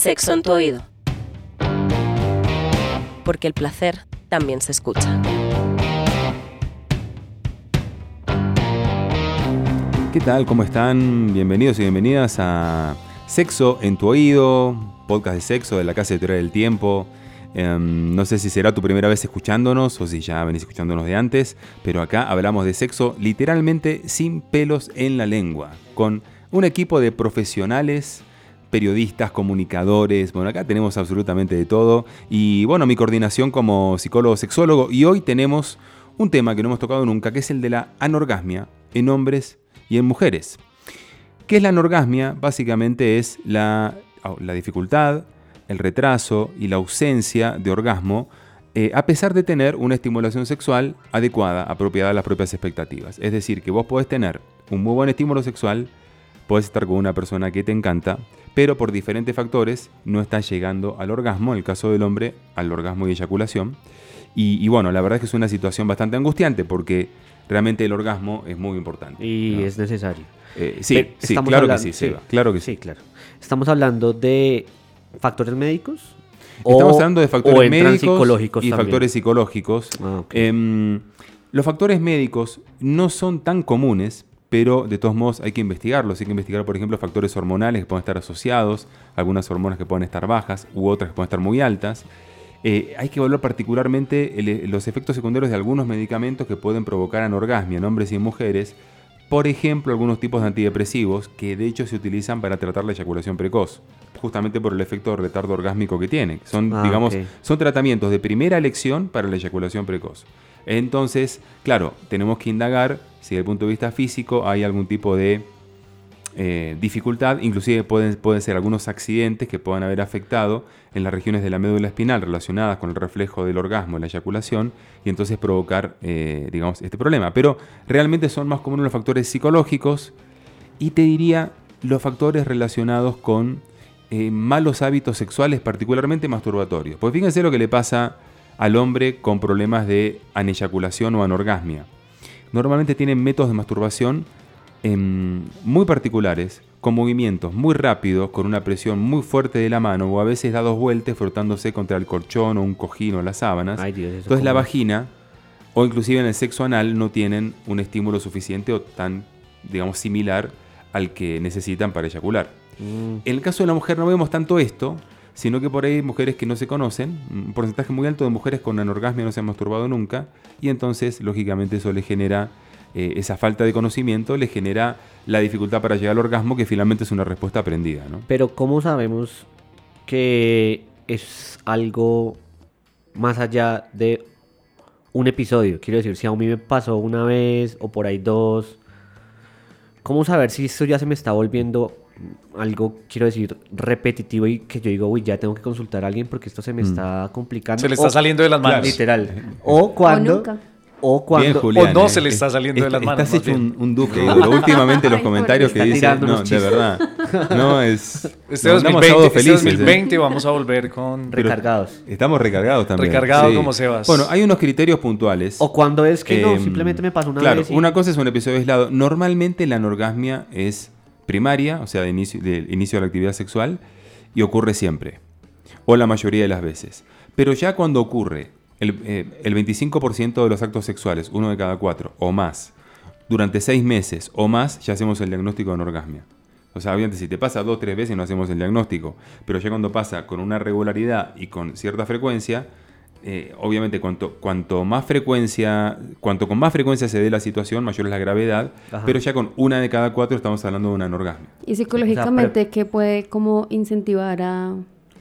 Sexo en tu oído. Porque el placer también se escucha. ¿Qué tal? ¿Cómo están? Bienvenidos y bienvenidas a Sexo en tu oído, podcast de sexo de la Casa Editorial del Tiempo. Em, no sé si será tu primera vez escuchándonos o si ya venís escuchándonos de antes, pero acá hablamos de sexo literalmente sin pelos en la lengua, con un equipo de profesionales periodistas, comunicadores, bueno, acá tenemos absolutamente de todo. Y bueno, mi coordinación como psicólogo sexólogo. Y hoy tenemos un tema que no hemos tocado nunca, que es el de la anorgasmia en hombres y en mujeres. ¿Qué es la anorgasmia? Básicamente es la, la dificultad, el retraso y la ausencia de orgasmo eh, a pesar de tener una estimulación sexual adecuada, apropiada a las propias expectativas. Es decir, que vos podés tener un muy buen estímulo sexual, podés estar con una persona que te encanta, pero por diferentes factores no está llegando al orgasmo, en el caso del hombre, al orgasmo y eyaculación. Y, bueno, la verdad es que es una situación bastante angustiante porque realmente el orgasmo es muy importante. Y es necesario. Eh, sí, sí claro que sí, claro que sí. claro. Estamos hablando de factores médicos. Estamos hablando de factores médicos y factores psicológicos. Ah, em, los factores médicos no son tan comunes, pero de todos modos hay que investigarlos. Hay que investigar, por ejemplo, factores hormonales que pueden estar asociados, algunas hormonas que pueden estar bajas u otras que pueden estar muy altas. Eh, hay que evaluar particularmente los efectos secundarios de algunos medicamentos que pueden provocar anorgasmia en hombres y en mujeres. Por ejemplo, algunos tipos de antidepresivos que de hecho se utilizan para tratar la eyaculación precoz, justamente por el efecto de retardo orgásmico que tiene. Son, ah, digamos, son tratamientos de primera elección para la eyaculación precoz. Entonces, claro, tenemos que indagar si desde el punto de vista físico hay algún tipo de eh, dificultad, inclusive pueden, pueden ser algunos accidentes que puedan haber afectado en las regiones de la médula espinal relacionadas con el reflejo del orgasmo la eyaculación y entonces provocar, eh, digamos, este problema. Pero realmente son más comunes los factores psicológicos y te diría los factores relacionados con eh, malos hábitos sexuales, particularmente masturbatorios. Pues fíjense lo que le pasa al hombre con problemas de aneyaculación o anorgasmia. Normalmente tienen métodos de masturbación em, muy particulares, con movimientos muy rápidos, con una presión muy fuerte de la mano o a veces da dos vueltas frotándose contra el colchón o un cojín o las sábanas. Entonces la vagina o inclusive en el sexo anal no tienen un estímulo suficiente o tan, digamos, similar al que necesitan para eyacular. Mm. En el caso de la mujer no vemos tanto esto, sino que por ahí mujeres que no se conocen, un porcentaje muy alto de mujeres con anorgasmia no se han masturbado nunca, y entonces, lógicamente, eso le genera, eh, esa falta de conocimiento, le genera la dificultad para llegar al orgasmo, que finalmente es una respuesta aprendida. ¿no? Pero, ¿cómo sabemos que es algo más allá de un episodio? Quiero decir, si a mí me pasó una vez o por ahí dos, ¿cómo saber si esto ya se me está volviendo algo, quiero decir, repetitivo y que yo digo, uy, ya tengo que consultar a alguien porque esto se me mm. está complicando. Se le está saliendo de las manos. Literal. O cuando... O cuando o no se le está saliendo de las manos. Estás hecho un, duque. últimamente los comentarios que dicen, no, de verdad. No es. Este 2020, felices, este 2020 ¿eh? vamos a volver con recargados. estamos recargados también. Recargados como Sebas. Bueno, hay unos criterios puntuales. O cuando es que no, em, simplemente me pasa una claro, una cosa es un episodio aislado. Normalmente la anorgasmia es primaria, o sea, de inicio, de inicio de la actividad sexual, y ocurre siempre, o la mayoría de las veces. Pero ya cuando ocurre el, 25% eh, de los actos sexuales, uno de cada cuatro, o más, durante seis meses o más, ya hacemos el diagnóstico de anorgasmia. O sea, obviamente si te pasa dos tres veces no hacemos el diagnóstico, pero ya cuando pasa con una regularidad y con cierta frecuencia, eh, obviamente cuanto, cuanto más frecuencia, cuanto con más frecuencia se dé la situación, mayor es la gravedad, pero ya con una de cada cuatro estamos hablando de una anorgasmia. ¿Y psicológicamente qué puede como incentivar a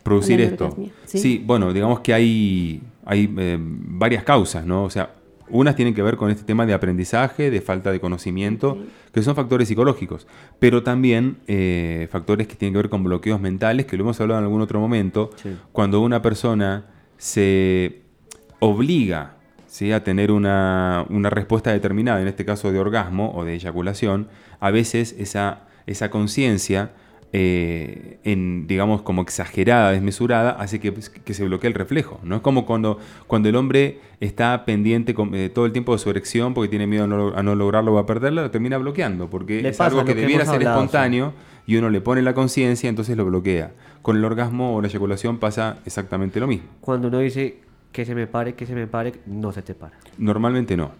producir esto? ¿Sí? bueno, digamos que hay, hay eh, varias causas, ¿no? O sea, Unas tienen que ver con este tema de aprendizaje, de falta de conocimiento, que son factores psicológicos, pero también eh, factores que tienen que ver con bloqueos mentales, que lo hemos hablado en algún otro momento, cuando una persona se obliga ¿sí? a tener una, una, respuesta determinada, en este caso de orgasmo o de eyaculación, a veces esa, esa conciencia eh, en, digamos, como exagerada, desmesurada, hace que, que, se bloquee el reflejo. ¿no? Es como cuando, cuando el hombre está pendiente eh, todo el tiempo de su erección porque tiene miedo a no, lograrlo o a perderla, lo termina bloqueando, porque es algo que, debiera ser espontáneo y uno le pone la conciencia, entonces lo bloquea. Con el orgasmo o la eyaculación pasa exactamente lo mismo. Cuando uno dice que se me pare, que se me pare, no se te para. Normalmente no.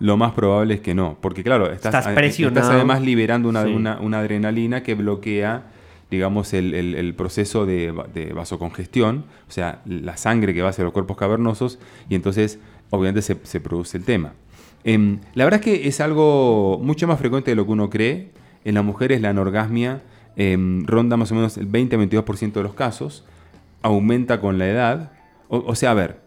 Lo más probable es que no, porque claro, estás, estás, además liberando una, una adrenalina que bloquea digamos, el, proceso de, vasocongestión, o sea, la sangre que va hacia los cuerpos cavernosos, y entonces obviamente se, produce el tema. Em, la verdad es que es algo mucho más frecuente de lo que uno cree. En las mujeres la anorgasmia em, ronda más o menos el 20-22% de los casos, aumenta con la edad. O, sea, a ver,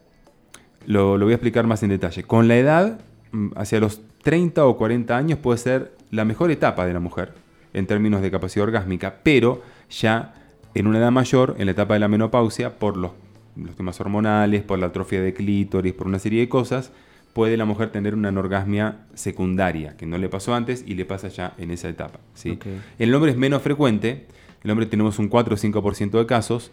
lo, lo voy a explicar más en detalle. Con la edad, mm, hacia los 30 o 40 años puede ser la mejor etapa de la mujer en términos de capacidad orgásmica, pero ya en una edad mayor, en la etapa de la menopausia, por los, temas hormonales, por la atrofia de clítoris, por una serie de cosas, puede la mujer tener una anorgasmia secundaria, que no le pasó antes y le pasa ya en esa etapa. ¿sí? El hombre es menos frecuente, el hombre tenemos un 4 o 5% de casos,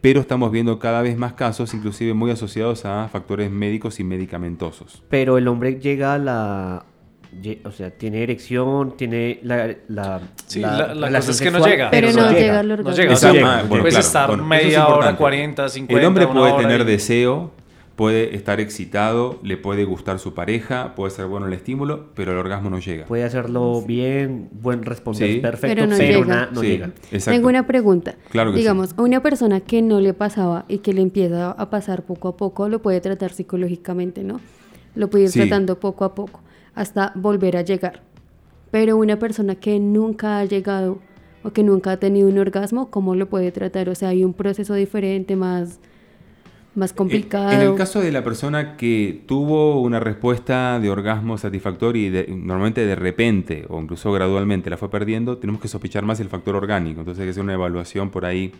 pero estamos viendo cada vez más casos, inclusive muy asociados a factores médicos y medicamentosos. Pero el hombre llega a la o sea, tiene erección, tiene la... la sí, la, cosa es que no llega. Pero no, llega, No llega, o sea, puedes estar media hora, 40, 50, El hombre puede tener deseo, puede estar excitado, le puede gustar su pareja, puede ser bueno el estímulo, pero el orgasmo no llega. Puede hacerlo bien, buen responder perfecto, pero no llega. no llega. Tengo una pregunta. Claro que Digamos, a una persona que no le pasaba y que le empieza a pasar poco a poco, lo puede tratar psicológicamente, ¿no? Lo puede ir tratando poco a poco hasta volver a llegar. Pero una persona que nunca ha llegado o que nunca ha tenido un orgasmo, ¿cómo lo puede tratar? O sea, hay un proceso diferente, más, más complicado. En el caso de la persona que tuvo una respuesta de orgasmo satisfactoria y normalmente de repente o incluso gradualmente la fue perdiendo, tenemos que sospechar más el factor orgánico. Entonces hay que hacer una evaluación por ahí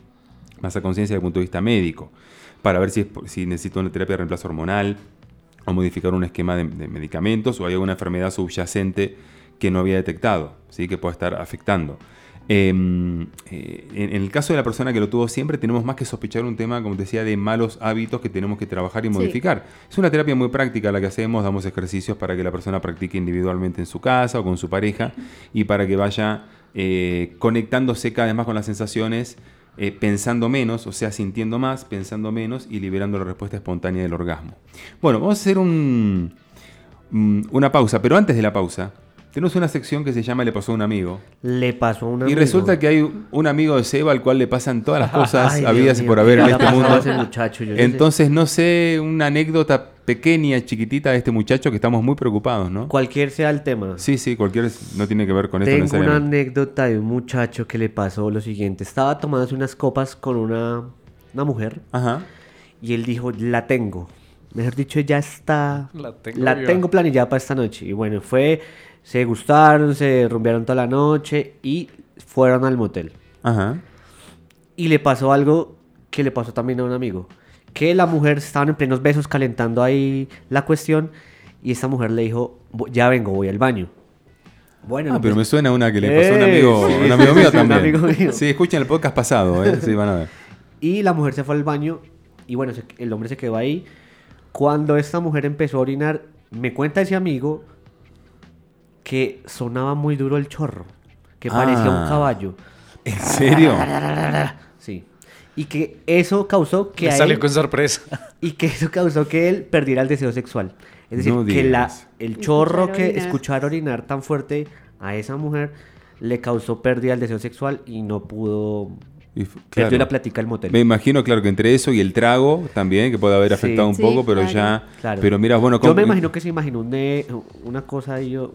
más a conciencia desde el punto de vista médico para ver si, si necesita una terapia de reemplazo hormonal, o modificar un esquema de, medicamentos o hay alguna enfermedad subyacente que no había detectado, ¿sí? que puede estar afectando. Em, eh, en, el caso de la persona que lo tuvo siempre, tenemos más que sospechar un tema, como te decía, de malos hábitos que tenemos que trabajar y modificar. Es una terapia muy práctica la que hacemos, damos ejercicios para que la persona practique individualmente en su casa o con su pareja y para que vaya eh, conectándose cada vez más con las sensaciones eh, pensando menos, o sea, sintiendo más, pensando menos y liberando la respuesta espontánea del orgasmo. Bueno, vamos a hacer un, mm, una pausa, pero antes de la pausa, tenemos una sección que se llama Le pasó a un amigo. Le pasó a un amigo. Y resulta que hay un amigo de Seba al cual le pasan todas las cosas habidas por haber en este mundo. Entonces, no sé, una anécdota pequeña, chiquitita de este muchacho que estamos muy preocupados, ¿no? Cualquier sea el tema. Sí, sí, cualquier no tiene que ver con esto Tengo una anécdota de un muchacho que le pasó lo siguiente. Estaba tomándose unas copas con una, una mujer. Ajá. Y él dijo, la tengo. Mejor dicho, ya está. La tengo, la tengo planillada para esta noche. Y bueno, fue se gustaron, se rumbearon toda la noche y fueron al motel. Ajá. Y le pasó algo que le pasó también a un amigo. Que la mujer estaban en plenos besos calentando ahí la cuestión y esta mujer le dijo, ya vengo, voy al baño. Bueno, ah, pero me suena una que le pasó a un amigo, un amigo mío también. Amigo mío. Sí, escuchen el podcast pasado, ¿eh? Sí, van a ver. Y la mujer se fue al baño y bueno, el hombre se quedó ahí. Cuando esta mujer empezó a orinar, me cuenta ese amigo que sonaba muy duro el chorro, que parecía un ah. caballo. ¿En serio? Sí. Y que eso causó que... Me salió con sorpresa. Y que eso causó que él perdiera el deseo sexual. Es decir, que la, el chorro que escuchar orinar tan fuerte a esa mujer le causó pérdida del deseo sexual y no pudo y, la platica el motel. Me imagino, claro, que entre eso y el trago también, que puede haber afectado un poco, pero ya... Pero mira, bueno... Yo me imagino que se imaginó una cosa, yo,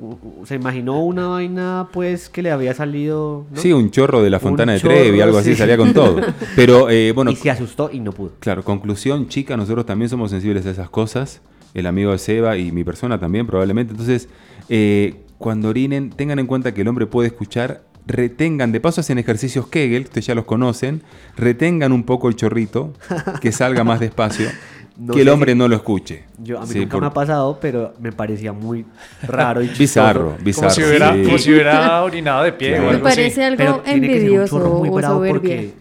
se imaginó una vaina, pues, que le había salido... Sí, un chorro de la Fontana de Trevi, algo así, salía con todo. Pero, eh, bueno... Y se asustó y no pudo. Claro, conclusión, chica, nosotros también somos sensibles a esas cosas. el amigo de Seba y mi persona también probablemente. Entonces, eh, cuando orinen, tengan en cuenta que el hombre puede escuchar retengan, de paso hacen ejercicios Kegel, ustedes ya los conocen, retengan un poco el chorrito, que salga más despacio que el hombre no lo escuche. Yo, a mí nunca me ha pasado, pero me parecía muy raro y Bizarro, bizarro. Como si hubiera, como si hubiera orinado de pie. me parece algo envidioso o soberbio.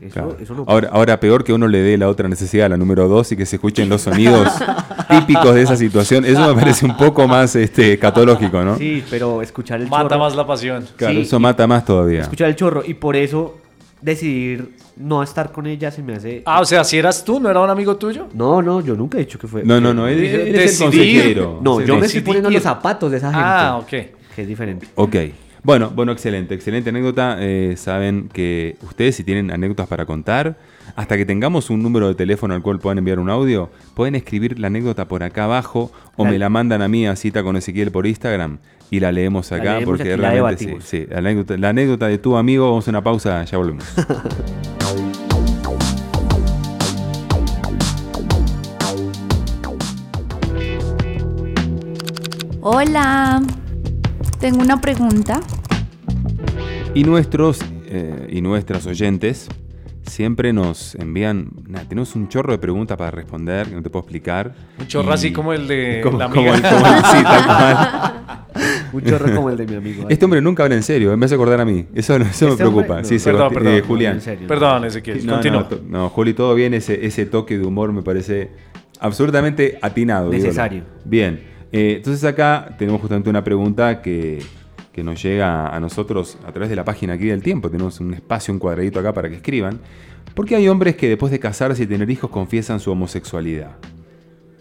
ahora, ahora, peor que uno le dé la otra necesidad, la número dos, y que se escuchen los sonidos típicos de esa situación. Eso me parece un poco más este, catológico, ¿no? Sí, pero escuchar el chorro... Mata más la pasión. Claro, eso mata más todavía. Escuchar el chorro, y por eso decidir no estar con ella se me hace. Ah, o sea, si eras tú, ¿no era un amigo tuyo? No, no, yo nunca he dicho que fue. No, no, no, él, es el consejero. No, yo me estoy poniendo los zapatos de esa gente. Ah, ok. Que es diferente. Ok. Bueno, bueno, excelente, excelente anécdota. Eh, saben que ustedes si tienen anécdotas para contar, hasta que tengamos un número de teléfono al cual puedan enviar un audio, pueden escribir la anécdota por acá abajo o me la mandan a mí a cita con Ezequiel por Instagram y la leemos acá porque realmente sí, la, anécdota, la anécdota de tu amigo, vamos a una pausa, ya volvemos. Hola, tengo una pregunta. Y nuestros eh, y nuestras oyentes siempre nos envían, tenemos un chorro de preguntas para responder que no te puedo explicar. Un chorro así como el de la amiga. sí, tal un chorro como el de mi amigo. Este hombre nunca habla en serio, me hace acordar a mí. Eso, eso me este preocupa. sí, perdón, perdón, eh, Julián. Perdón, Ezequiel. No, no, no, Juli, todo bien. Ese, ese toque de humor me parece absolutamente atinado. Necesario. Bien. Eh, entonces acá tenemos justamente una pregunta que, que nos llega a nosotros a través de la página aquí del tiempo. Tenemos un espacio, un cuadradito acá para que escriban. ¿Por qué hay hombres que después de casarse y tener hijos confiesan su homosexualidad?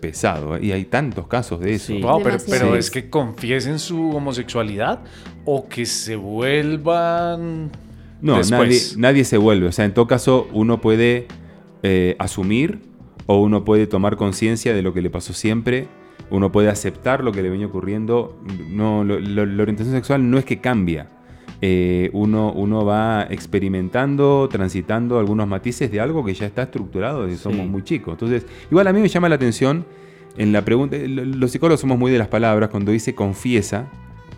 Pesado, ¿eh? y hay tantos casos de eso. pero, es que confiesen su homosexualidad o que se vuelvan. No, nadie, nadie, se vuelve. O sea, en todo caso, uno puede eh, asumir o uno puede tomar conciencia de lo que le pasó siempre uno puede aceptar lo que le venía ocurriendo. No, la orientación sexual no es que cambia. Eh, uno, uno va experimentando, transitando algunos matices de algo que ya está estructurado desde somos muy chicos. Entonces, igual a mí me llama la atención en la pregunta, los psicólogos somos muy de las palabras, cuando dice confiesa,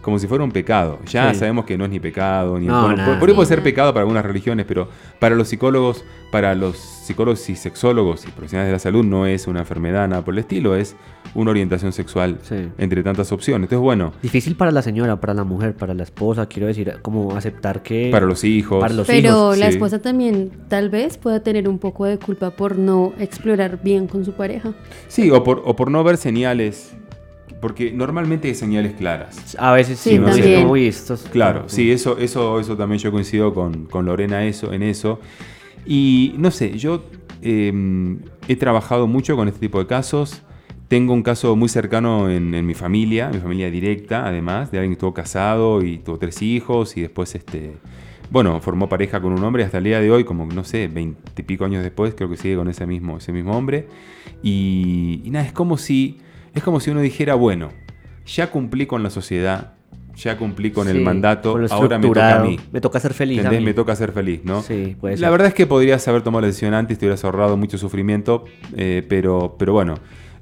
como si fuera un pecado. Ya sabemos que no es ni pecado, ni no, por, puede ser pecado para algunas religiones, pero para los psicólogos, para los psicólogos y sexólogos y profesionales de la salud no es una enfermedad, nada por el estilo, es una orientación sexual entre tantas opciones. Entonces, bueno. Difícil para la señora, para la mujer, para la esposa, quiero decir, como aceptar que... Para los hijos. Para los Pero la esposa también tal vez pueda tener un poco de culpa por no explorar bien con su pareja. Sí, o por, o por no ver señales porque normalmente hay señales claras. A veces sí, no sé muy estos. Claro, sí, eso, eso, eso también yo coincido con, Lorena eso, en eso. Y no sé, yo em, he trabajado mucho con este tipo de casos. Tengo un caso muy cercano en, mi familia, mi familia directa, además, de alguien que estuvo casado y tuvo tres hijos y después, este, bueno, formó pareja con un hombre hasta el día de hoy, como no sé, veintipico años después, creo que sigue con ese mismo, ese mismo hombre. y nada, es como si es como si uno dijera, bueno, ya cumplí con la sociedad, ya cumplí con el mandato, ahora me toca a mí. Me toca ser feliz. Me toca ser feliz, ¿no? Sí, puede La verdad es que podrías haber tomado la decisión antes, te hubieras ahorrado mucho sufrimiento, eh, pero, pero bueno,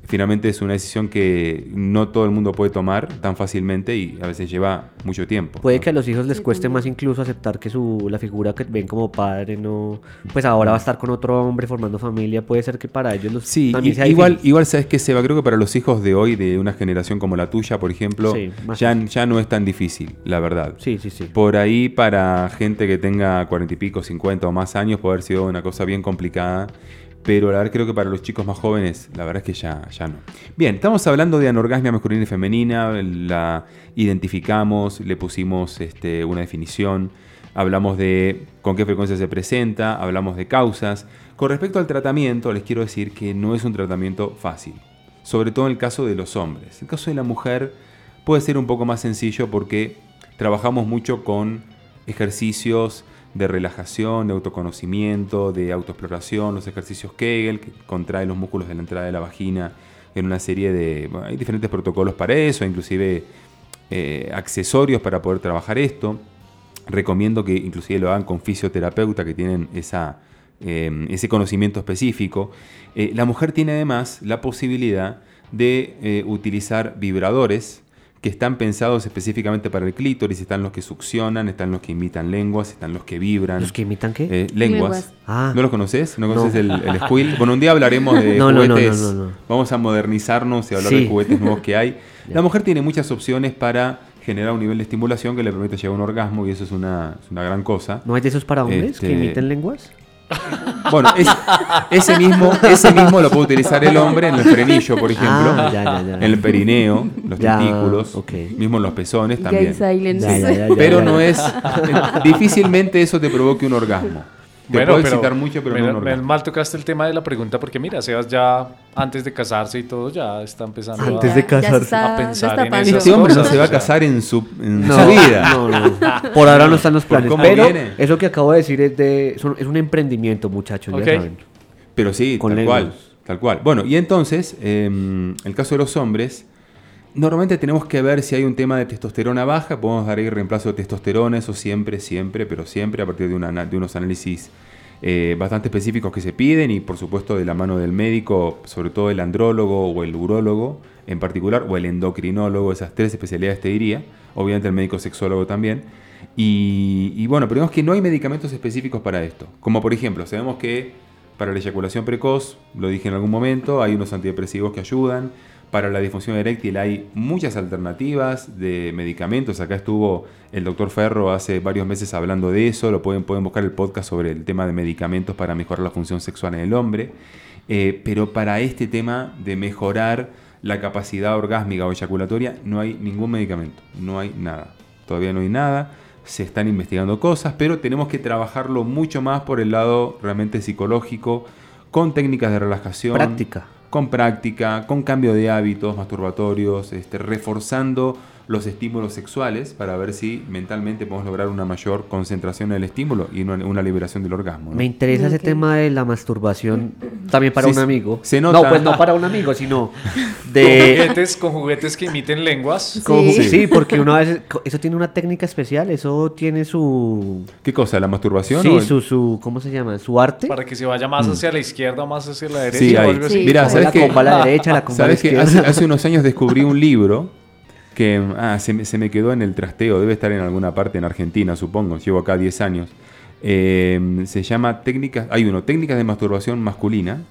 finalmente es una decisión que no todo el mundo puede tomar tan fácilmente y a veces lleva mucho tiempo. Puede que a los hijos les cueste más incluso aceptar que su, la figura que ven como padre no, pues ahora va a estar con otro hombre formando familia, puede ser que para ellos los, sí, igual, igual sabes que se va, creo que para los hijos de hoy, de una generación como la tuya, por ejemplo, ya, ya no es tan difícil, la verdad. Sí, sí, sí. Por ahí para gente que tenga cuarenta y pico, cincuenta o más años, puede haber sido una cosa bien complicada pero la verdad creo que para los chicos más jóvenes, la verdad es que ya, ya no. Bien, estamos hablando de anorgasmia masculina y femenina, la identificamos, le pusimos este, una definición, hablamos de con qué frecuencia se presenta, hablamos de causas. Con respecto al tratamiento, les quiero decir que no es un tratamiento fácil, sobre todo en el caso de los hombres. En el caso de la mujer puede ser un poco más sencillo porque trabajamos mucho con ejercicios de relajación, de autoconocimiento, de autoexploración, los ejercicios Kegel, que contrae los músculos de la entrada de la vagina en una serie de... hay diferentes protocolos para eso, inclusive eh, accesorios para poder trabajar esto. Recomiendo que inclusive lo hagan con fisioterapeuta que tienen esa, eh, ese conocimiento específico. Eh, la mujer tiene además la posibilidad de utilizar vibradores que están pensados específicamente para el clítoris. Están los que succionan, están los que imitan lenguas, están los que vibran. ¿Los que imitan qué? Eh, lenguas. Ah. ¿No los conoces? ¿No conoces el, el squill? Bueno, un día hablaremos de juguetes. Vamos a modernizarnos y hablar de juguetes nuevos que hay. La mujer tiene muchas opciones para generar un nivel de estimulación que le permite llegar a un orgasmo y eso es una, gran cosa. ¿No hay de esos para hombres que este, imiten lenguas? Bueno, ese, mismo, ese mismo lo puede utilizar el hombre en el frenillo, por ejemplo, ah, en el perineo, los testículos, mismo en los pezones también. Pero no es, difícilmente eso te provoque un orgasmo bueno, pero, mucho, pero no mal tocaste el tema de la pregunta porque mira, Sebas ya antes de casarse y todo ya está empezando antes de casarse a pensar en esas Este hombre no se va a casar en su, vida. No, no. Por ahora no están los planes. Pero eso que acabo de decir es de es un emprendimiento, muchachos, ya saben. Pero sí, tal cual, tal cual. Bueno, y entonces, eh, el caso de los hombres, Normalmente tenemos que ver si hay un tema de testosterona baja, podemos dar ahí reemplazo de testosterona, eso siempre, siempre, pero siempre a partir de, unos análisis eh, bastante específicos que se piden y por supuesto de la mano del médico, sobre todo el andrólogo o el urólogo en particular, o el endocrinólogo, esas tres especialidades te diría, obviamente el médico sexólogo también. Y, y bueno, pero vemos que no hay medicamentos específicos para esto, como por ejemplo, sabemos que para la eyaculación precoz, lo dije en algún momento, hay unos antidepresivos que ayudan, para la disfunción eréctil hay muchas alternativas de medicamentos. Acá estuvo el doctor Ferro hace varios meses hablando de eso. Lo pueden, pueden buscar el podcast sobre el tema de medicamentos para mejorar la función sexual en el hombre. Eh, pero para este tema de mejorar la capacidad orgásmica o eyaculatoria no hay ningún medicamento. No hay nada. Todavía no hay nada. Se están investigando cosas, pero tenemos que trabajarlo mucho más por el lado realmente psicológico, con técnicas de relajación. Práctica con práctica, con cambio de hábitos masturbatorios, este, reforzando los estímulos sexuales para ver si mentalmente podemos lograr una mayor concentración en el estímulo y una, liberación del orgasmo. Me interesa ese tema de la masturbación también para un amigo. No, pues no para un amigo, sino de... Con juguetes, con juguetes que imiten lenguas. Sí. porque una vez... Eso tiene una técnica especial, eso tiene su... ¿Qué cosa? ¿La masturbación? Sí, su, su... ¿Cómo se llama? ¿Su arte? Para que se vaya más mm. hacia la izquierda o más hacia la derecha. Sí, o así. Mira, ¿sabes que, la derecha, la ¿sabes que hace, hace unos años descubrí un libro que ah, se, me, quedó en el trasteo, debe estar en alguna parte en Argentina, supongo, llevo acá 10 años. Em, se llama técnicas, hay uno, técnicas de masturbación masculina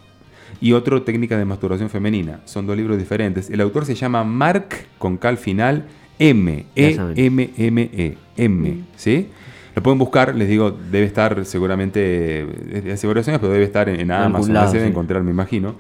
y otro, técnicas de masturbación femenina. Son dos libros diferentes. El autor se llama Mark, con cal final, M, E, M, M, E, M, mm. ¿sí? Lo pueden buscar, les digo, debe estar seguramente, de hace varios años, pero debe estar en, Amazon, se debe encontrar, me imagino.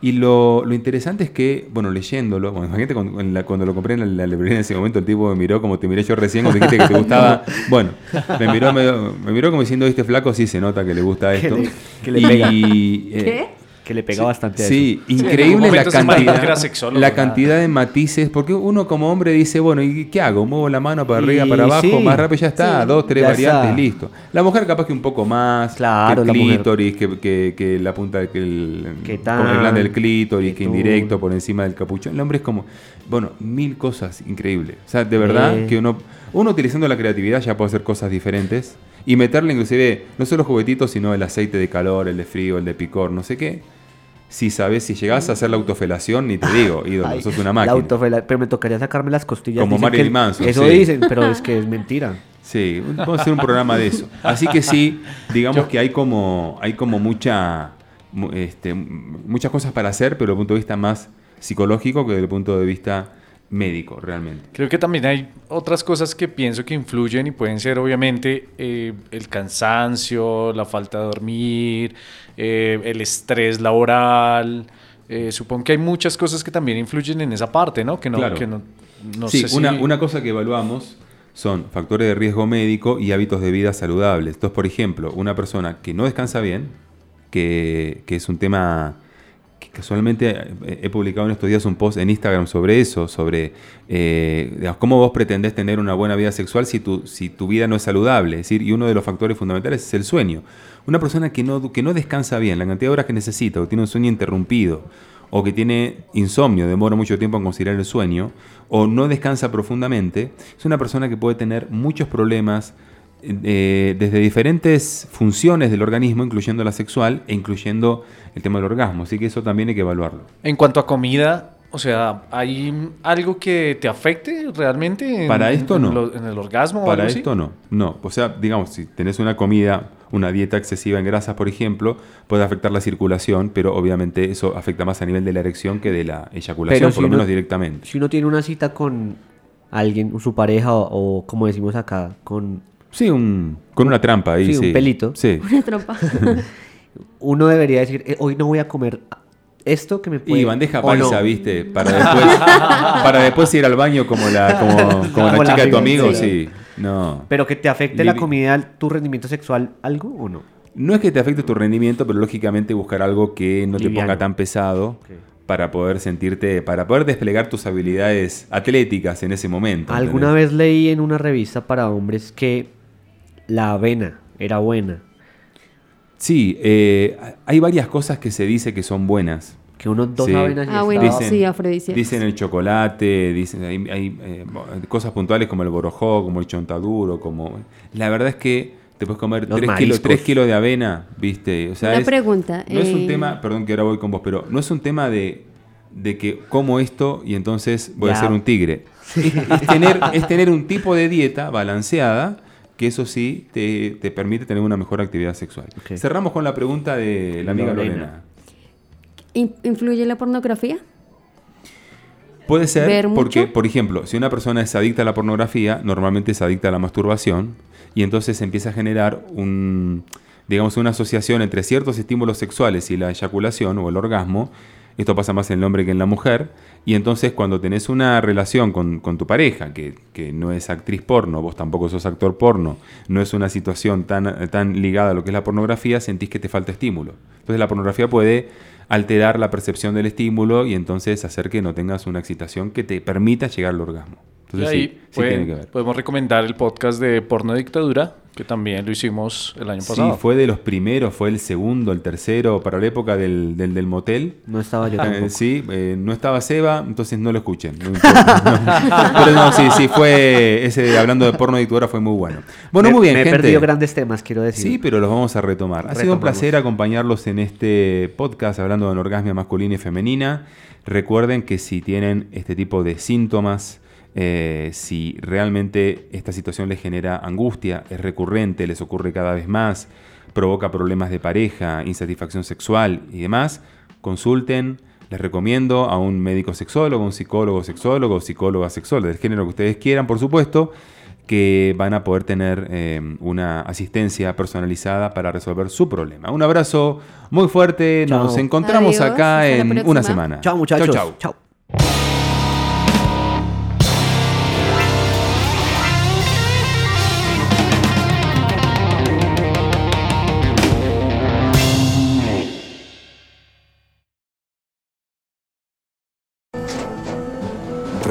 Y lo, lo, interesante es que, bueno, leyéndolo, bueno, imagínate cuando, cuando, lo compré en la, librería en ese momento, el tipo me miró como te miré yo recién cuando dijiste que te gustaba. Bueno, me miró, me, miró como diciendo, este flaco sí se nota que le gusta esto. Que le, pega. Eh, ¿Qué? Que le pega bastante a sí, increíble la cantidad, la cantidad de matices, porque uno como hombre dice, bueno, ¿y qué hago? Muevo la mano para arriba, para abajo, más rápido ya está, dos, tres variantes, listo. La mujer capaz que un poco más, claro, que el clítoris, que, que, la punta, que el, el del clítoris, que indirecto por encima del capuchón. El hombre es como, bueno, mil cosas increíbles. O sea, de verdad que uno, uno utilizando la creatividad ya puede hacer cosas diferentes y meterle inclusive no solo juguetitos, sino el aceite de calor, el de frío, el de picor, no sé qué. Si sabes, si llegas a hacer la autofelación, ni te digo, ídolo, sos una máquina. pero me tocaría sacarme las costillas. Como Marilyn Manson. Eso dicen, pero es que es mentira. Sí, vamos a hacer un programa de eso. Así que sí, digamos que hay como, hay como mucha, este, muchas cosas para hacer, pero desde el punto de vista más psicológico que desde el punto de vista médico realmente. Creo que también hay otras cosas que pienso que influyen y pueden ser obviamente eh, el cansancio, la falta de dormir, eh, el estrés laboral. Eh, supongo que hay muchas cosas que también influyen en esa parte, ¿no? Que no, que no, sí, una, una cosa que evaluamos son factores de riesgo médico y hábitos de vida saludables. Entonces, por ejemplo, una persona que no descansa bien, que, que es un tema casualmente eh, he publicado en estos días un post en Instagram sobre eso, sobre eh, cómo vos pretendés tener una buena vida sexual si tu, si tu vida no es saludable. Es decir, y uno de los factores fundamentales es el sueño. Una persona que no, que no descansa bien, la cantidad de horas que necesita, o tiene un sueño interrumpido, o que tiene insomnio, demora mucho tiempo en considerar el sueño, o no descansa profundamente, es una persona que puede tener muchos problemas eh, desde diferentes funciones del organismo, incluyendo la sexual e incluyendo el tema del orgasmo. Así que eso también hay que evaluarlo. En cuanto a comida, O sea, ¿hay algo que te afecte realmente? En, Para esto no. En, el orgasmo? Para esto no. No. O sea, digamos, si tenés una comida, una dieta excesiva en grasas, por ejemplo, puede afectar la circulación, pero obviamente eso afecta más a nivel de la erección que de la eyaculación, por lo menos directamente. Si uno tiene una cita con alguien, su pareja o, como decimos acá, con... Sí, un, con una trampa ahí. Sí, un pelito. Sí. Una trampa. uno debería decir, eh, hoy no voy a comer esto que me puede... Y bandeja paisa, ¿viste? Para después, para después ir al baño como la, como, la chica de tu amigo, sí. No. Pero que te afecte la comida, tu rendimiento sexual, algo o no? No es que te afecte tu rendimiento, pero lógicamente buscar algo que no te ponga tan pesado para poder sentirte, para poder desplegar tus habilidades atléticas en ese momento. Alguna vez leí en una revista para hombres que la avena era buena Sí, eh, hay varias cosas que se dice que son buenas. Que unos dos avenas Ah, bueno, dicen, sí, afrodisíacos. Dicen el chocolate, dicen hay, hay eh, cosas puntuales como el borojó, como el chontaduro, como... La verdad es que te puedes comer 3 kilos, kilos de avena, ¿viste? O sea, Una pregunta. No es un eh, tema, perdón que ahora voy con vos, pero no es un tema de, de que como esto y entonces voy a ser un tigre. Es, tener, es tener un tipo de dieta balanceada que eso sí te, permite tener una mejor actividad sexual. Cerramos con la pregunta de la amiga Lorena. ¿Influye la pornografía? Puede ser porque, por ejemplo, si una persona es adicta a la pornografía, normalmente es adicta a la masturbación y entonces empieza a generar un, digamos, una asociación entre ciertos estímulos sexuales y la eyaculación o el orgasmo esto pasa más en el hombre que en la mujer. Y entonces cuando tenés una relación con, tu pareja, que, no es actriz porno, vos tampoco sos actor porno, no es una situación tan, tan ligada a lo que es la pornografía, sentís que te falta estímulo. Entonces la pornografía puede alterar la percepción del estímulo y entonces hacer que no tengas una excitación que te permita llegar al orgasmo. Entonces ahí podemos recomendar el podcast de Porno Dictadura, que también lo hicimos el año pasado. Sí, fue de los primeros, fue el segundo, el tercero, para la época del, del, motel. No estaba yo tampoco. sí, eh, no estaba Seba, entonces no lo escuchen. Pero no, sí, sí, fue ese, hablando de porno dictadura, fue muy bueno. Bueno, muy bien, me he perdido grandes temas, quiero decir. Sí, pero los vamos a retomar. Ha sido un placer acompañarlos en este podcast hablando de anorgasmia masculina y femenina. Recuerden que si tienen este tipo de síntomas, eh, si realmente esta situación les genera angustia, es recurrente, les ocurre cada vez más, provoca problemas de pareja, insatisfacción sexual y demás, consulten. Les recomiendo a un médico sexólogo, un psicólogo sexólogo, psicóloga sexóloga, del género que ustedes quieran, por supuesto, que van a poder tener eh, una asistencia personalizada para resolver su problema. Un abrazo muy fuerte, nos encontramos acá en una semana. Chao muchachos. Chao, chao.